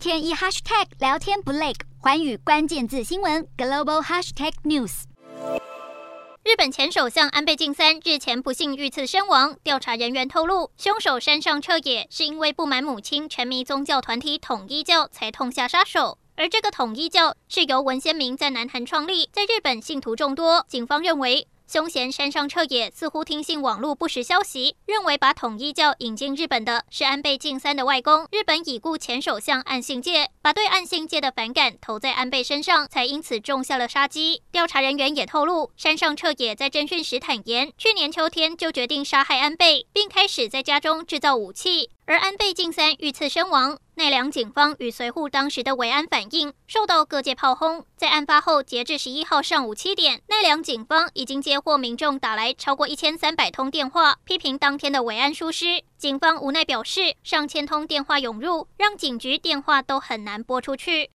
天一 hashtag 聊天不累，寰宇关键字新闻 global hashtag news。日本前首相安倍晋三日前不幸遇刺身亡，调查人员透露，凶手山上彻也是因为不满母亲沉迷宗教团体统一教才痛下杀手，而这个统一教是由文鲜明在南韩创立，在日本信徒众多，警方认为。凶嫌山上彻也似乎听信网络不实消息，认为把统一教引进日本的是安倍晋三的外公日本已故前首相岸信介，把对岸信介的反感投在安倍身上，才因此种下了杀机。调查人员也透露，山上彻也在侦讯时坦言，去年秋天就决定杀害安倍，并开始在家中制造武器。而安倍晋三遇刺身亡，奈良警方与随护当时的维安反应受到各界炮轰。在案发后，截至十一号上午七点，奈良警方已经接获民众打来超过一千三百通电话，批评当天的维安疏失。警方无奈表示，上千通电话涌入，让警局电话都很难拨出去。